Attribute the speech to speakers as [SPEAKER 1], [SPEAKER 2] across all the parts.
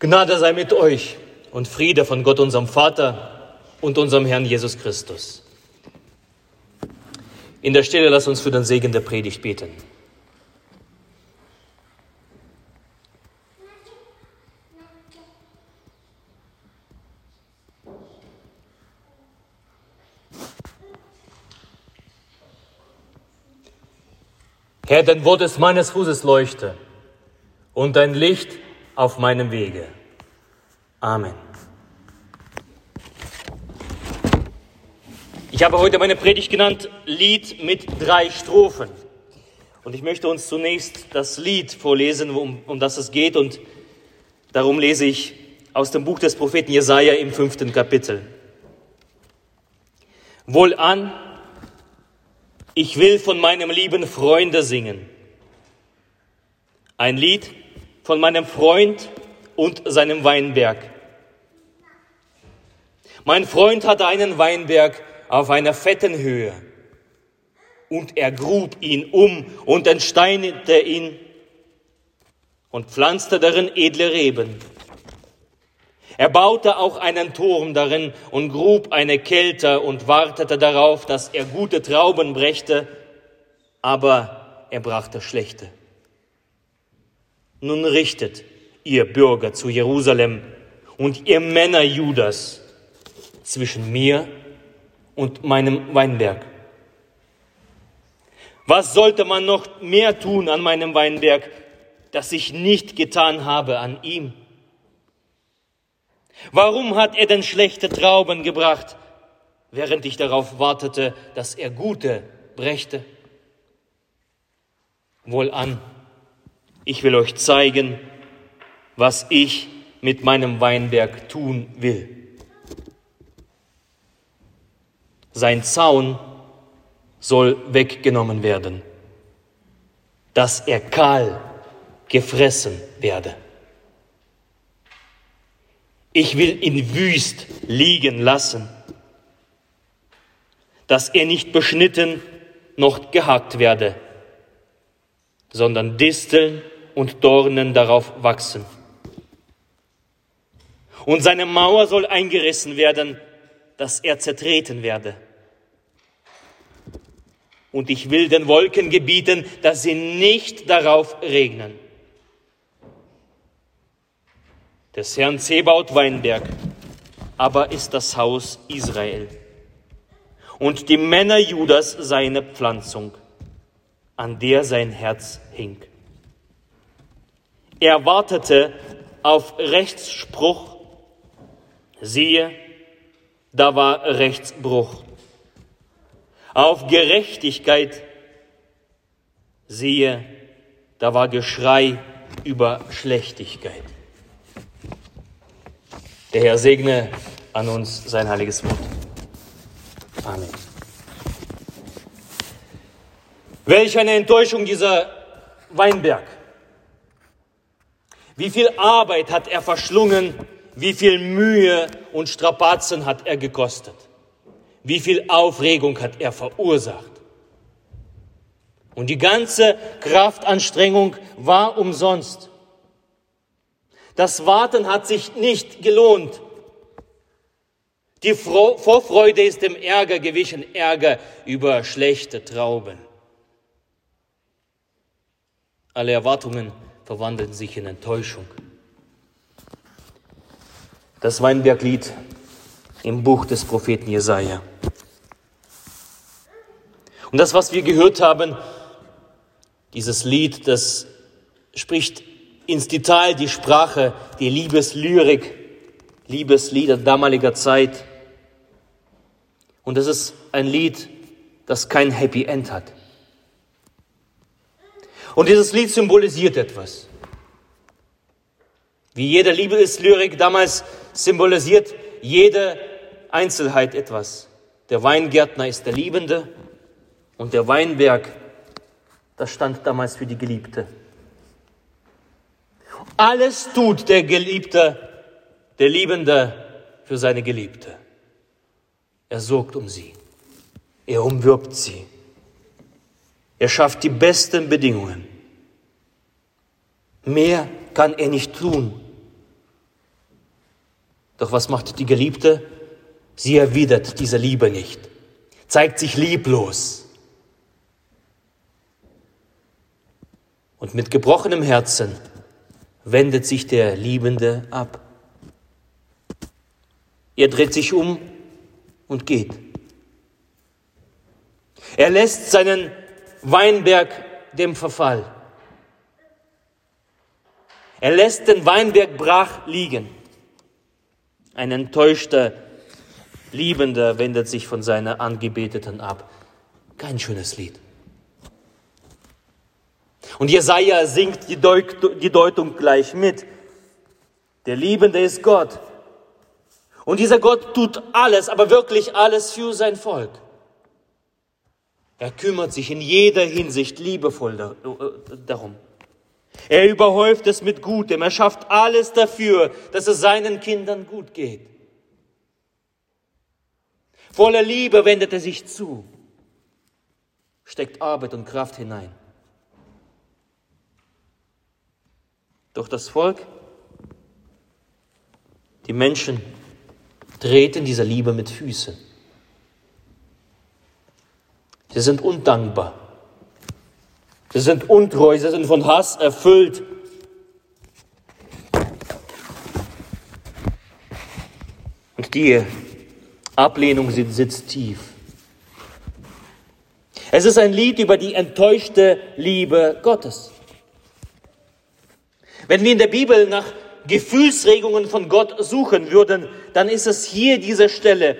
[SPEAKER 1] Gnade sei mit euch und Friede von Gott, unserem Vater und unserem Herrn Jesus Christus. In der Stille lass uns für den Segen der Predigt beten. Herr, dein Wort ist meines Fußes Leuchte und dein Licht auf meinem Wege. Amen. Ich habe heute meine Predigt genannt Lied mit drei Strophen. Und ich möchte uns zunächst das Lied vorlesen, um, um das es geht. Und darum lese ich aus dem Buch des Propheten Jesaja im fünften Kapitel. Wohlan, ich will von meinem lieben Freunde singen. Ein Lied von meinem Freund und seinem Weinberg. Mein Freund hatte einen Weinberg auf einer fetten Höhe und er grub ihn um und entsteinete ihn und pflanzte darin edle Reben. Er baute auch einen Turm darin und grub eine Kälte und wartete darauf, dass er gute Trauben brächte, aber er brachte schlechte. Nun richtet, ihr Bürger zu Jerusalem und ihr Männer Judas zwischen mir und meinem Weinberg. Was sollte man noch mehr tun an meinem Weinberg, das ich nicht getan habe an ihm? Warum hat er denn schlechte Trauben gebracht, während ich darauf wartete, dass er gute brächte? Wohlan, ich will euch zeigen, was ich mit meinem Weinberg tun will. Sein Zaun soll weggenommen werden, dass er kahl gefressen werde. Ich will ihn wüst liegen lassen, dass er nicht beschnitten noch gehackt werde, sondern Disteln und Dornen darauf wachsen. Und seine Mauer soll eingerissen werden, dass er zertreten werde. Und ich will den Wolken gebieten, dass sie nicht darauf regnen. Des Herrn Zebaut Weinberg aber ist das Haus Israel. Und die Männer Judas seine Pflanzung, an der sein Herz hing. Er wartete auf Rechtsspruch Siehe, da war Rechtsbruch. Auf Gerechtigkeit, siehe, da war Geschrei über Schlechtigkeit. Der Herr segne an uns sein heiliges Wort. Amen. Welch eine Enttäuschung dieser Weinberg. Wie viel Arbeit hat er verschlungen, wie viel Mühe und Strapazen hat er gekostet? Wie viel Aufregung hat er verursacht? Und die ganze Kraftanstrengung war umsonst. Das Warten hat sich nicht gelohnt. Die Vorfreude ist dem Ärger gewichen, Ärger über schlechte Trauben. Alle Erwartungen verwandeln sich in Enttäuschung das Weinberglied im Buch des Propheten Jesaja. Und das, was wir gehört haben, dieses Lied, das spricht ins Detail die Sprache, die Liebeslyrik, Liebeslieder damaliger Zeit. Und das ist ein Lied, das kein Happy End hat. Und dieses Lied symbolisiert etwas. Wie jede Liebeslyrik damals symbolisiert jede Einzelheit etwas. Der Weingärtner ist der Liebende und der Weinberg, das stand damals für die Geliebte. Alles tut der Geliebte, der Liebende für seine Geliebte. Er sorgt um sie. Er umwirbt sie. Er schafft die besten Bedingungen. Mehr kann er nicht tun. Doch was macht die Geliebte? Sie erwidert diese Liebe nicht, zeigt sich lieblos. Und mit gebrochenem Herzen wendet sich der Liebende ab. Er dreht sich um und geht. Er lässt seinen Weinberg dem Verfall. Er lässt den Weinberg brach liegen. Ein enttäuschter Liebender wendet sich von seiner Angebeteten ab. Kein schönes Lied. Und Jesaja singt die, Deut die Deutung gleich mit. Der Liebende ist Gott. Und dieser Gott tut alles, aber wirklich alles für sein Volk. Er kümmert sich in jeder Hinsicht liebevoll äh, darum. Er überhäuft es mit Gutem. Er schafft alles dafür, dass es seinen Kindern gut geht. Voller Liebe wendet er sich zu, steckt Arbeit und Kraft hinein. Doch das Volk, die Menschen treten dieser Liebe mit Füßen. Sie sind undankbar. Sie sind untreu, sie sind von Hass erfüllt. Und die Ablehnung sitzt tief. Es ist ein Lied über die enttäuschte Liebe Gottes. Wenn wir in der Bibel nach Gefühlsregungen von Gott suchen würden, dann ist es hier diese Stelle,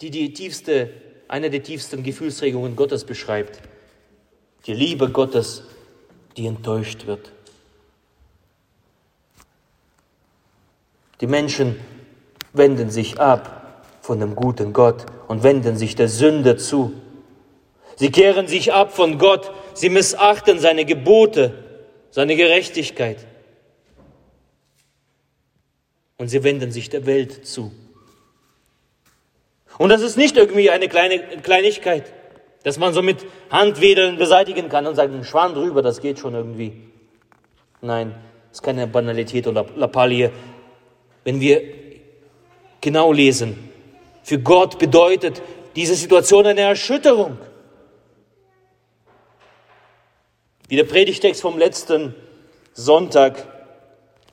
[SPEAKER 1] die die tiefste, eine der tiefsten Gefühlsregungen Gottes beschreibt. Die Liebe Gottes, die enttäuscht wird. Die Menschen wenden sich ab von dem guten Gott und wenden sich der Sünde zu. Sie kehren sich ab von Gott, sie missachten seine Gebote seine Gerechtigkeit. Und sie wenden sich der Welt zu. Und das ist nicht irgendwie eine kleine Kleinigkeit, dass man so mit Handwedeln beseitigen kann und sagt, ein Schwan drüber, das geht schon irgendwie. Nein, das ist keine Banalität oder Lappalie. Wenn wir genau lesen, für Gott bedeutet diese Situation eine Erschütterung. Wie der Predigtext vom letzten Sonntag.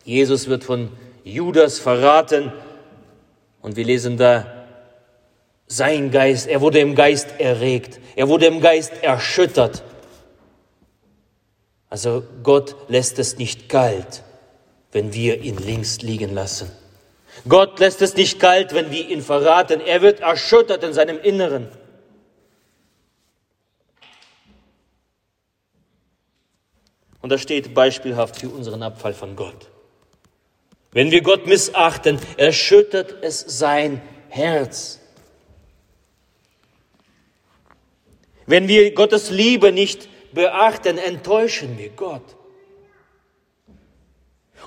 [SPEAKER 1] Jesus wird von Judas verraten und wir lesen da, sein Geist, er wurde im Geist erregt, er wurde im Geist erschüttert. Also Gott lässt es nicht kalt, wenn wir ihn links liegen lassen. Gott lässt es nicht kalt, wenn wir ihn verraten. Er wird erschüttert in seinem Inneren. Und das steht beispielhaft für unseren Abfall von Gott. Wenn wir Gott missachten, erschüttert es sein Herz. Wenn wir Gottes Liebe nicht beachten, enttäuschen wir Gott.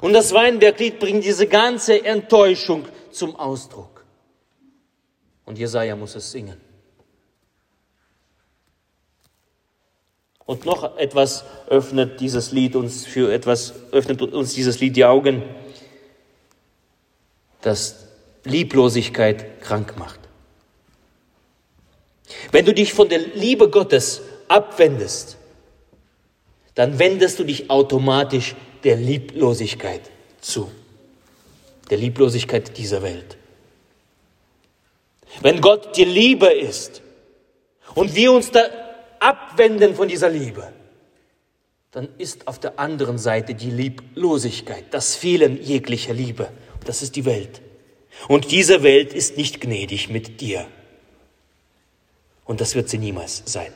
[SPEAKER 1] Und das Weinberglied bringt diese ganze Enttäuschung zum Ausdruck. Und Jesaja muss es singen. Und noch etwas öffnet dieses Lied uns für etwas, öffnet uns dieses Lied die Augen, das Lieblosigkeit krank macht. Wenn du dich von der Liebe Gottes abwendest, dann wendest du dich automatisch der Lieblosigkeit zu, der Lieblosigkeit dieser Welt. Wenn Gott die Liebe ist und wir uns da abwenden von dieser Liebe, dann ist auf der anderen Seite die Lieblosigkeit, das Fehlen jeglicher Liebe. Das ist die Welt. Und diese Welt ist nicht gnädig mit dir. Und das wird sie niemals sein.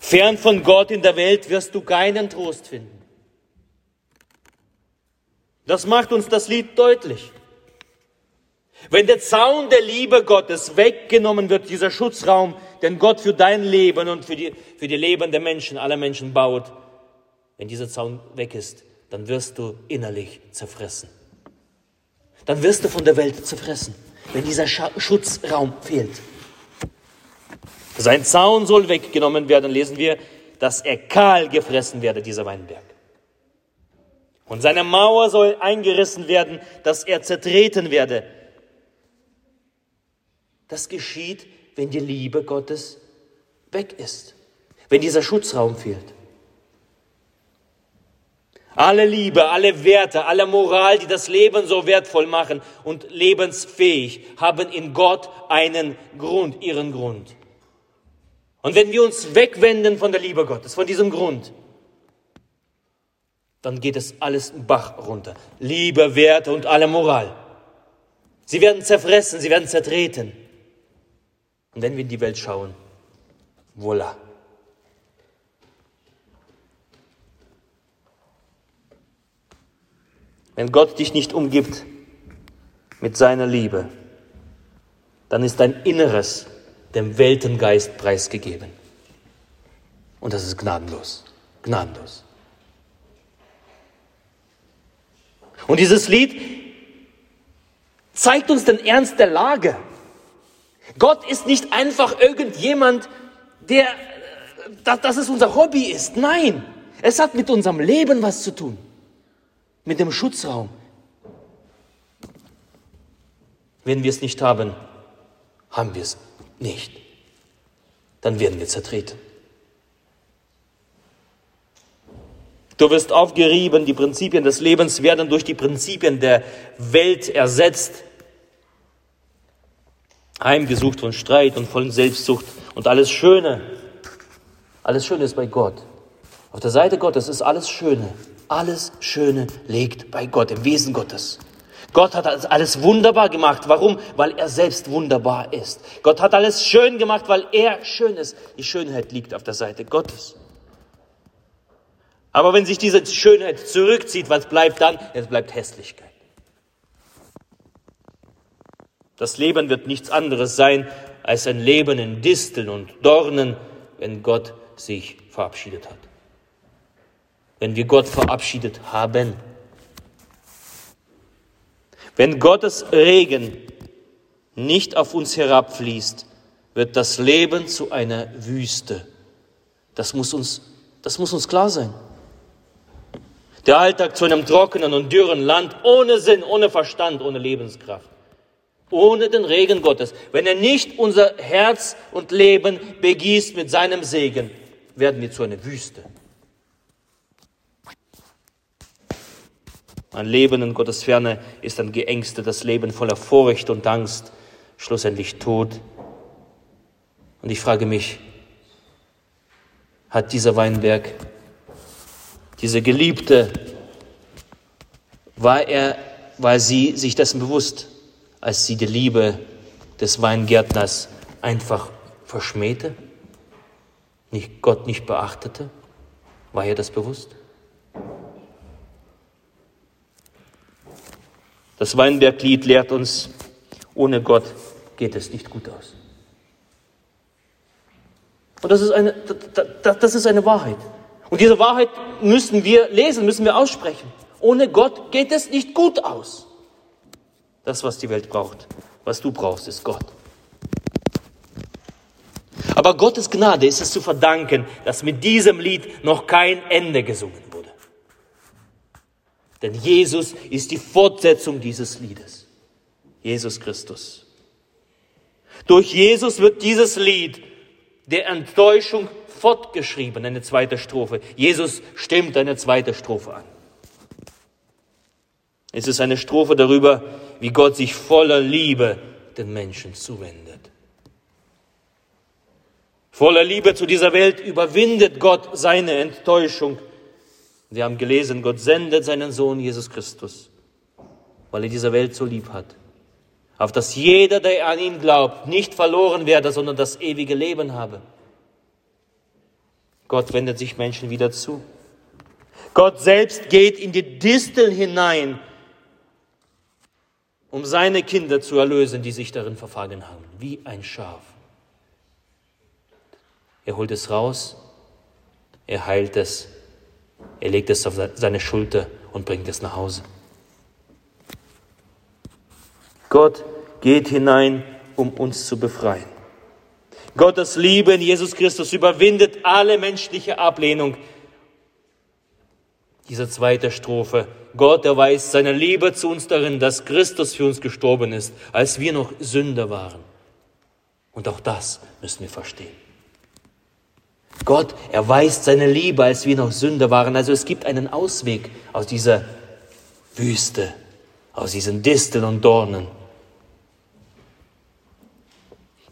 [SPEAKER 1] Fern von Gott in der Welt wirst du keinen Trost finden. Das macht uns das Lied deutlich. Wenn der Zaun der Liebe Gottes weggenommen wird, dieser Schutzraum, den Gott für dein Leben und für die, für die Leben der Menschen, aller Menschen baut, wenn dieser Zaun weg ist, dann wirst du innerlich zerfressen. Dann wirst du von der Welt zerfressen, wenn dieser Schutzraum fehlt. Sein Zaun soll weggenommen werden, lesen wir, dass er kahl gefressen werde, dieser Weinberg. Und seine Mauer soll eingerissen werden, dass er zertreten werde. Das geschieht, wenn die Liebe Gottes weg ist, wenn dieser Schutzraum fehlt. Alle Liebe, alle Werte, alle Moral, die das Leben so wertvoll machen und lebensfähig, haben in Gott einen Grund, ihren Grund. Und wenn wir uns wegwenden von der Liebe Gottes, von diesem Grund, dann geht es alles Bach runter. Liebe, Werte und alle Moral. Sie werden zerfressen, sie werden zertreten. Und wenn wir in die Welt schauen, voilà. Wenn Gott dich nicht umgibt mit seiner Liebe, dann ist dein Inneres dem Weltengeist preisgegeben. Und das ist gnadenlos, gnadenlos. Und dieses Lied zeigt uns den Ernst der Lage. Gott ist nicht einfach irgendjemand, der, dass, dass es unser Hobby ist. Nein, es hat mit unserem Leben was zu tun. Mit dem Schutzraum. Wenn wir es nicht haben, haben wir es nicht. Dann werden wir zertreten. Du wirst aufgerieben, die Prinzipien des Lebens werden durch die Prinzipien der Welt ersetzt. Heimgesucht von Streit und von Selbstsucht und alles Schöne. Alles Schöne ist bei Gott. Auf der Seite Gottes ist alles Schöne. Alles Schöne liegt bei Gott, im Wesen Gottes. Gott hat alles wunderbar gemacht. Warum? Weil er selbst wunderbar ist. Gott hat alles schön gemacht, weil er schön ist. Die Schönheit liegt auf der Seite Gottes. Aber wenn sich diese Schönheit zurückzieht, was bleibt dann? Es bleibt Hässlichkeit. Das Leben wird nichts anderes sein als ein Leben in Disteln und Dornen, wenn Gott sich verabschiedet hat. Wenn wir Gott verabschiedet haben. Wenn Gottes Regen nicht auf uns herabfließt, wird das Leben zu einer Wüste. Das muss uns, das muss uns klar sein. Der Alltag zu einem trockenen und dürren Land ohne Sinn, ohne Verstand, ohne Lebenskraft. Ohne den Regen Gottes. Wenn er nicht unser Herz und Leben begießt mit seinem Segen, werden wir zu einer Wüste. Ein Leben in Gottes Ferne ist ein geängstetes Leben voller Furcht und Angst, schlussendlich Tod. Und ich frage mich, hat dieser Weinberg diese Geliebte, war er, war sie sich dessen bewusst, als sie die Liebe des Weingärtners einfach verschmähte, nicht Gott nicht beachtete? War ihr das bewusst? Das Weinberglied lehrt uns, ohne Gott geht es nicht gut aus. Und das ist eine, das ist eine Wahrheit. Und diese Wahrheit müssen wir lesen, müssen wir aussprechen. Ohne Gott geht es nicht gut aus. Das, was die Welt braucht, was du brauchst, ist Gott. Aber Gottes Gnade ist es zu verdanken, dass mit diesem Lied noch kein Ende gesungen. Denn Jesus ist die Fortsetzung dieses Liedes. Jesus Christus. Durch Jesus wird dieses Lied der Enttäuschung fortgeschrieben, eine zweite Strophe. Jesus stimmt eine zweite Strophe an. Es ist eine Strophe darüber, wie Gott sich voller Liebe den Menschen zuwendet. Voller Liebe zu dieser Welt überwindet Gott seine Enttäuschung. Wir haben gelesen, Gott sendet seinen Sohn Jesus Christus, weil er diese Welt so lieb hat. Auf dass jeder, der an ihn glaubt, nicht verloren werde, sondern das ewige Leben habe. Gott wendet sich Menschen wieder zu. Gott selbst geht in die Distel hinein, um seine Kinder zu erlösen, die sich darin verfangen haben, wie ein Schaf. Er holt es raus, er heilt es, er legt es auf seine Schulter und bringt es nach Hause. Gott geht hinein, um uns zu befreien. Gottes Liebe in Jesus Christus überwindet alle menschliche Ablehnung. Diese zweite Strophe. Gott erweist seine Liebe zu uns darin, dass Christus für uns gestorben ist, als wir noch Sünder waren. Und auch das müssen wir verstehen. Gott erweist seine Liebe, als wir noch Sünder waren. Also es gibt einen Ausweg aus dieser Wüste, aus diesen Disteln und Dornen.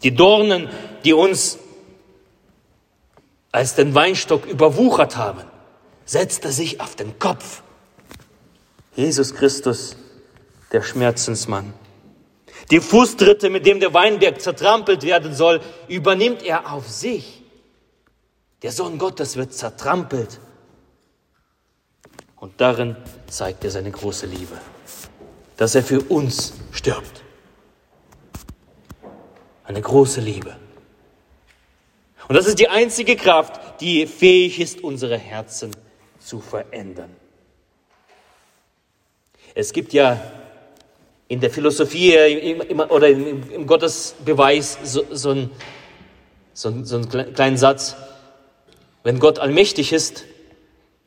[SPEAKER 1] Die Dornen, die uns als den Weinstock überwuchert haben, setzte sich auf den Kopf. Jesus Christus, der Schmerzensmann. Die Fußtritte, mit dem der Weinberg zertrampelt werden soll, übernimmt er auf sich. Der Sohn Gottes wird zertrampelt. Und darin zeigt er seine große Liebe, dass er für uns stirbt. Eine große Liebe. Und das ist die einzige Kraft, die fähig ist, unsere Herzen zu verändern. Es gibt ja in der Philosophie oder im Gottesbeweis so, so, einen, so einen kleinen Satz. Wenn Gott allmächtig ist,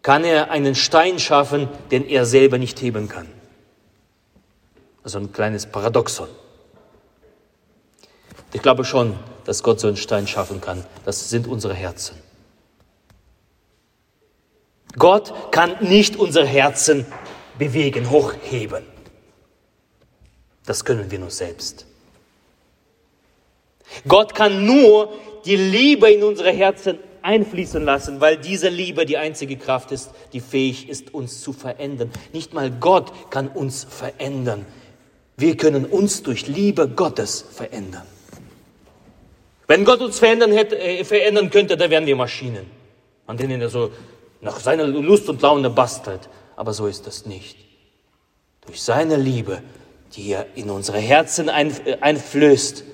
[SPEAKER 1] kann er einen Stein schaffen, den er selber nicht heben kann. Also ein kleines Paradoxon. Ich glaube schon, dass Gott so einen Stein schaffen kann. Das sind unsere Herzen. Gott kann nicht unsere Herzen bewegen, hochheben. Das können wir nur selbst. Gott kann nur die Liebe in unsere Herzen einfließen lassen, weil diese Liebe die einzige Kraft ist, die fähig ist, uns zu verändern. Nicht mal Gott kann uns verändern. Wir können uns durch Liebe Gottes verändern. Wenn Gott uns verändern, hätte, äh, verändern könnte, dann wären wir Maschinen, an denen er so nach seiner Lust und Laune bastelt. Aber so ist das nicht. Durch seine Liebe, die er in unsere Herzen äh, einflößt,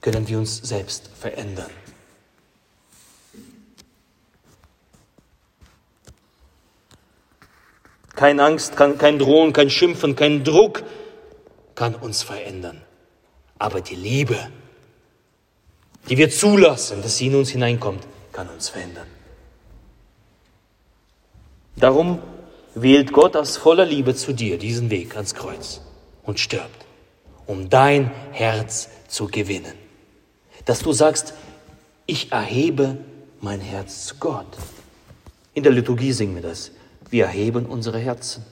[SPEAKER 1] können wir uns selbst verändern. Keine Angst, kein Drohen, kein Schimpfen, kein Druck kann uns verändern. Aber die Liebe, die wir zulassen, dass sie in uns hineinkommt, kann uns verändern. Darum wählt Gott aus voller Liebe zu dir diesen Weg ans Kreuz und stirbt, um dein Herz zu gewinnen. Dass du sagst, ich erhebe mein Herz zu Gott. In der Liturgie singen wir das. Wir erheben unsere Herzen.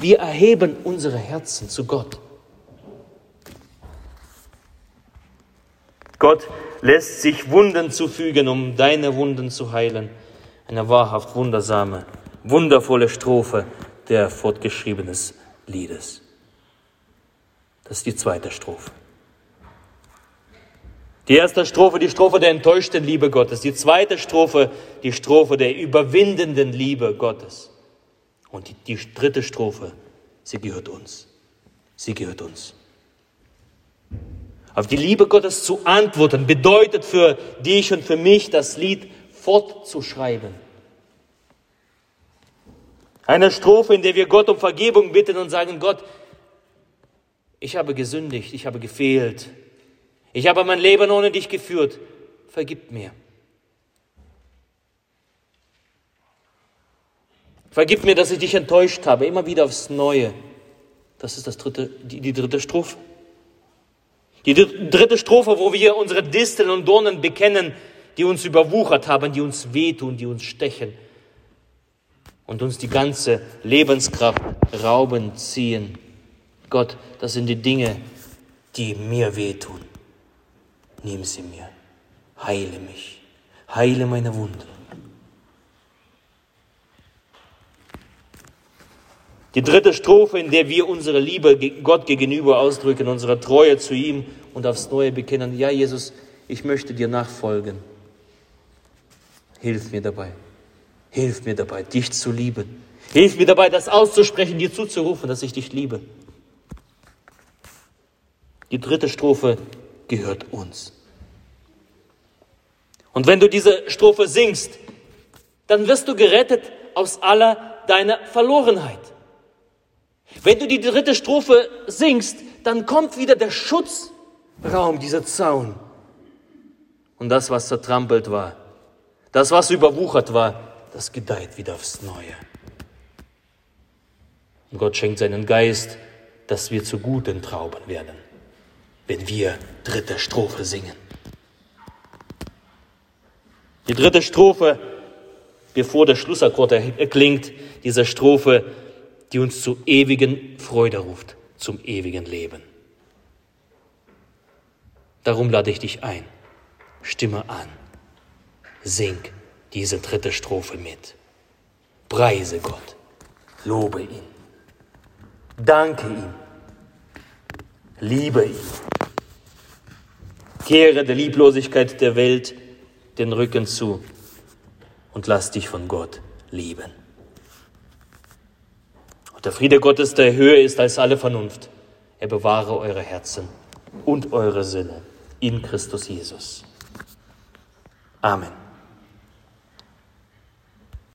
[SPEAKER 1] Wir erheben unsere Herzen zu Gott. Gott lässt sich Wunden zufügen, um deine Wunden zu heilen. Eine wahrhaft wundersame, wundervolle Strophe der fortgeschriebenes Liedes. Das ist die zweite Strophe. Die erste Strophe, die Strophe der enttäuschten Liebe Gottes. Die zweite Strophe, die Strophe der überwindenden Liebe Gottes. Und die, die dritte Strophe, sie gehört uns. Sie gehört uns. Auf die Liebe Gottes zu antworten bedeutet für dich und für mich das Lied fortzuschreiben. Eine Strophe, in der wir Gott um Vergebung bitten und sagen, Gott, ich habe gesündigt, ich habe gefehlt, ich habe mein Leben ohne dich geführt, vergib mir. Vergib mir, dass ich dich enttäuscht habe, immer wieder aufs Neue. Das ist das dritte, die, die dritte Strophe. Die dritte Strophe, wo wir unsere Disteln und Dornen bekennen, die uns überwuchert haben, die uns wehtun, die uns stechen und uns die ganze Lebenskraft rauben, ziehen. Gott, das sind die Dinge, die mir wehtun. Nimm sie mir, heile mich, heile meine Wunde. Die dritte Strophe, in der wir unsere Liebe Gott gegenüber ausdrücken, unsere Treue zu ihm und aufs Neue bekennen, ja Jesus, ich möchte dir nachfolgen. Hilf mir dabei. Hilf mir dabei, dich zu lieben. Hilf mir dabei, das auszusprechen, dir zuzurufen, dass ich dich liebe. Die dritte Strophe gehört uns. Und wenn du diese Strophe singst, dann wirst du gerettet aus aller deiner Verlorenheit. Wenn du die dritte Strophe singst, dann kommt wieder der Schutzraum, dieser Zaun. Und das, was zertrampelt war, das, was überwuchert war, das gedeiht wieder aufs Neue. Und Gott schenkt seinen Geist, dass wir zu guten Trauben werden, wenn wir dritte Strophe singen. Die dritte Strophe, bevor der Schlussakkord erklingt, dieser Strophe, die uns zu ewigen Freude ruft, zum ewigen Leben. Darum lade ich dich ein, stimme an, sing diese dritte Strophe mit. Preise Gott, lobe ihn, danke ihm, liebe ihn. Kehre der Lieblosigkeit der Welt den Rücken zu und lass dich von Gott lieben. Und der Friede Gottes, der höher ist als alle Vernunft, er bewahre eure Herzen und eure Sinne in Christus Jesus. Amen.